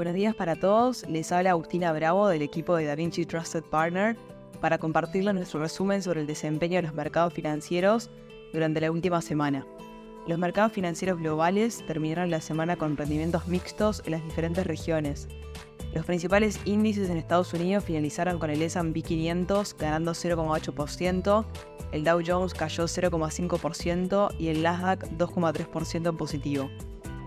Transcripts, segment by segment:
Buenos días para todos, les habla Agustina Bravo del equipo de DaVinci Trusted Partner para compartirles nuestro resumen sobre el desempeño de los mercados financieros durante la última semana. Los mercados financieros globales terminaron la semana con rendimientos mixtos en las diferentes regiones. Los principales índices en Estados Unidos finalizaron con el S&P 500 ganando 0,8%, el Dow Jones cayó 0,5% y el Nasdaq 2,3% en positivo.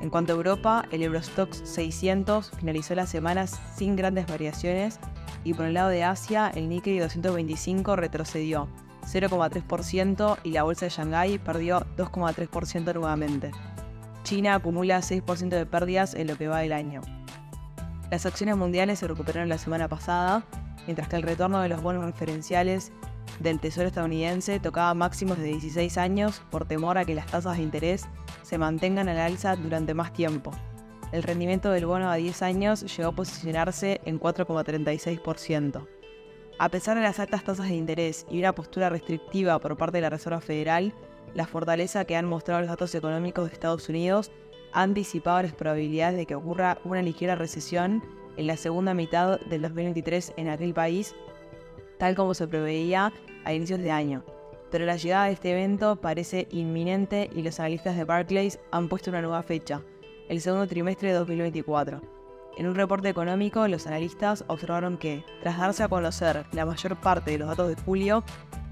En cuanto a Europa, el Eurostox 600 finalizó la semana sin grandes variaciones y por el lado de Asia, el Nikkei 225 retrocedió 0,3% y la bolsa de Shanghái perdió 2,3% nuevamente. China acumula 6% de pérdidas en lo que va del año. Las acciones mundiales se recuperaron la semana pasada, mientras que el retorno de los bonos referenciales del Tesoro estadounidense tocaba máximos de 16 años por temor a que las tasas de interés se mantengan al alza durante más tiempo. El rendimiento del bono a 10 años llegó a posicionarse en 4,36%. A pesar de las altas tasas de interés y una postura restrictiva por parte de la Reserva Federal, la fortaleza que han mostrado los datos económicos de Estados Unidos ha anticipado las probabilidades de que ocurra una ligera recesión en la segunda mitad del 2023 en aquel país, tal como se preveía a inicios de año. Pero la llegada de este evento parece inminente y los analistas de Barclays han puesto una nueva fecha, el segundo trimestre de 2024. En un reporte económico, los analistas observaron que, tras darse a conocer la mayor parte de los datos de julio,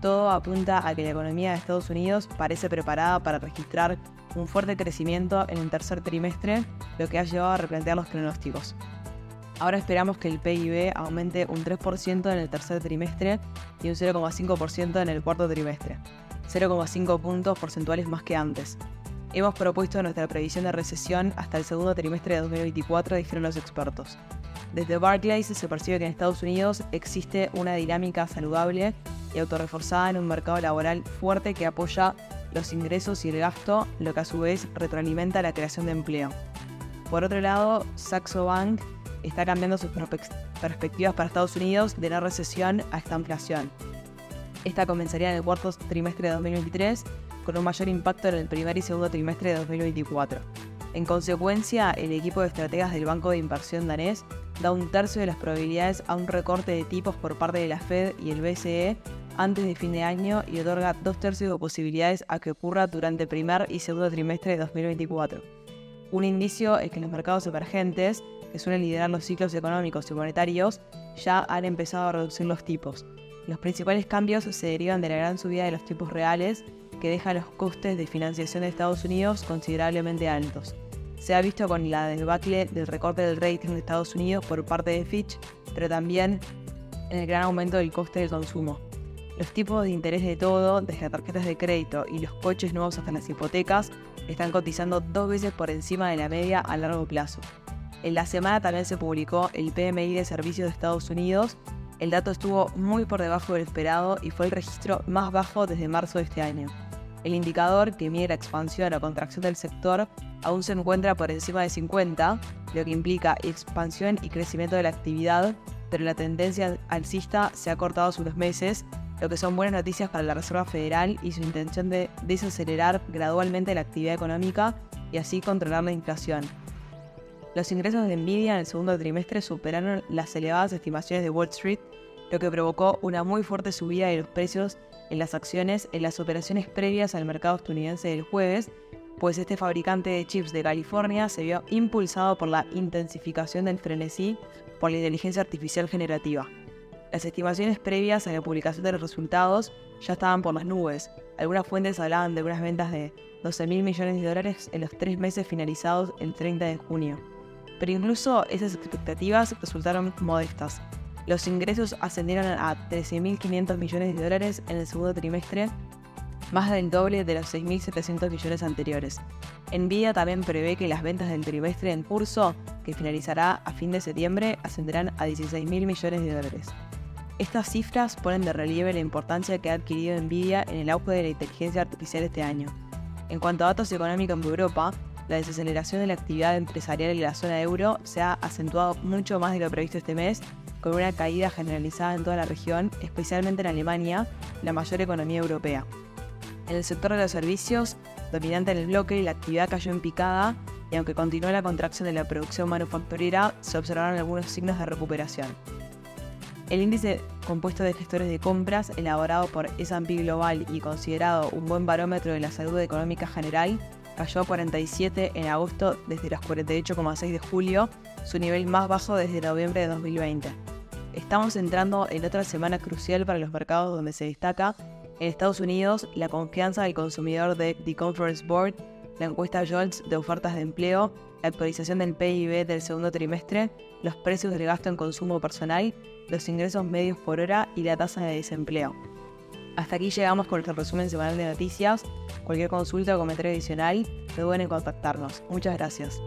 todo apunta a que la economía de Estados Unidos parece preparada para registrar un fuerte crecimiento en el tercer trimestre, lo que ha llevado a replantear los pronósticos. Ahora esperamos que el PIB aumente un 3% en el tercer trimestre y un 0,5% en el cuarto trimestre, 0,5 puntos porcentuales más que antes. Hemos propuesto nuestra previsión de recesión hasta el segundo trimestre de 2024, dijeron los expertos. Desde Barclays se percibe que en Estados Unidos existe una dinámica saludable y autorreforzada en un mercado laboral fuerte que apoya los ingresos y el gasto, lo que a su vez retroalimenta la creación de empleo. Por otro lado, Saxo Bank está cambiando sus perspectivas para Estados Unidos de la recesión a esta inflación. Esta comenzaría en el cuarto trimestre de 2023 con un mayor impacto en el primer y segundo trimestre de 2024. En consecuencia, el equipo de estrategas del Banco de Inversión danés da un tercio de las probabilidades a un recorte de tipos por parte de la Fed y el BCE antes de fin de año y otorga dos tercios de posibilidades a que ocurra durante el primer y segundo trimestre de 2024. Un indicio es que los mercados emergentes, que suelen liderar los ciclos económicos y monetarios, ya han empezado a reducir los tipos. Los principales cambios se derivan de la gran subida de los tipos reales que deja los costes de financiación de Estados Unidos considerablemente altos. Se ha visto con la debacle del recorte del rating de Estados Unidos por parte de Fitch, pero también en el gran aumento del coste del consumo. Los tipos de interés de todo, desde tarjetas de crédito y los coches nuevos hasta las hipotecas, están cotizando dos veces por encima de la media a largo plazo. En la semana también se publicó el PMI de servicios de Estados Unidos. El dato estuvo muy por debajo del esperado y fue el registro más bajo desde marzo de este año. El indicador que mide la expansión o contracción del sector aún se encuentra por encima de 50, lo que implica expansión y crecimiento de la actividad, pero la tendencia alcista se ha cortado hace unos meses, lo que son buenas noticias para la Reserva Federal y su intención de desacelerar gradualmente la actividad económica y así controlar la inflación. Los ingresos de Nvidia en el segundo trimestre superaron las elevadas estimaciones de Wall Street, lo que provocó una muy fuerte subida de los precios en las acciones en las operaciones previas al mercado estadounidense del jueves, pues este fabricante de chips de California se vio impulsado por la intensificación del frenesí por la inteligencia artificial generativa. Las estimaciones previas a la publicación de los resultados ya estaban por las nubes. Algunas fuentes hablaban de unas ventas de 12 mil millones de dólares en los tres meses finalizados el 30 de junio. Pero incluso esas expectativas resultaron modestas, los ingresos ascendieron a 13.500 millones de dólares en el segundo trimestre, más del doble de los 6.700 millones anteriores. Nvidia también prevé que las ventas del trimestre en curso, que finalizará a fin de septiembre, ascenderán a 16.000 millones de dólares. Estas cifras ponen de relieve la importancia que ha adquirido Nvidia en el auge de la inteligencia artificial este año. En cuanto a datos económicos en Europa, la desaceleración de la actividad empresarial en la zona euro se ha acentuado mucho más de lo previsto este mes con una caída generalizada en toda la región, especialmente en Alemania, la mayor economía europea. En el sector de los servicios, dominante en el bloque, la actividad cayó en picada y aunque continuó la contracción de la producción manufacturera, se observaron algunos signos de recuperación. El índice compuesto de gestores de compras, elaborado por S&P Global y considerado un buen barómetro de la salud económica general, cayó a 47 en agosto desde los 48,6 de julio, su nivel más bajo desde noviembre de 2020. Estamos entrando en otra semana crucial para los mercados donde se destaca en Estados Unidos la confianza del consumidor de The Conference Board, la encuesta JOLTS de ofertas de empleo, la actualización del PIB del segundo trimestre, los precios del gasto en consumo personal, los ingresos medios por hora y la tasa de desempleo. Hasta aquí llegamos con nuestro resumen semanal de noticias. Cualquier consulta o comentario adicional, no duden en contactarnos. Muchas gracias.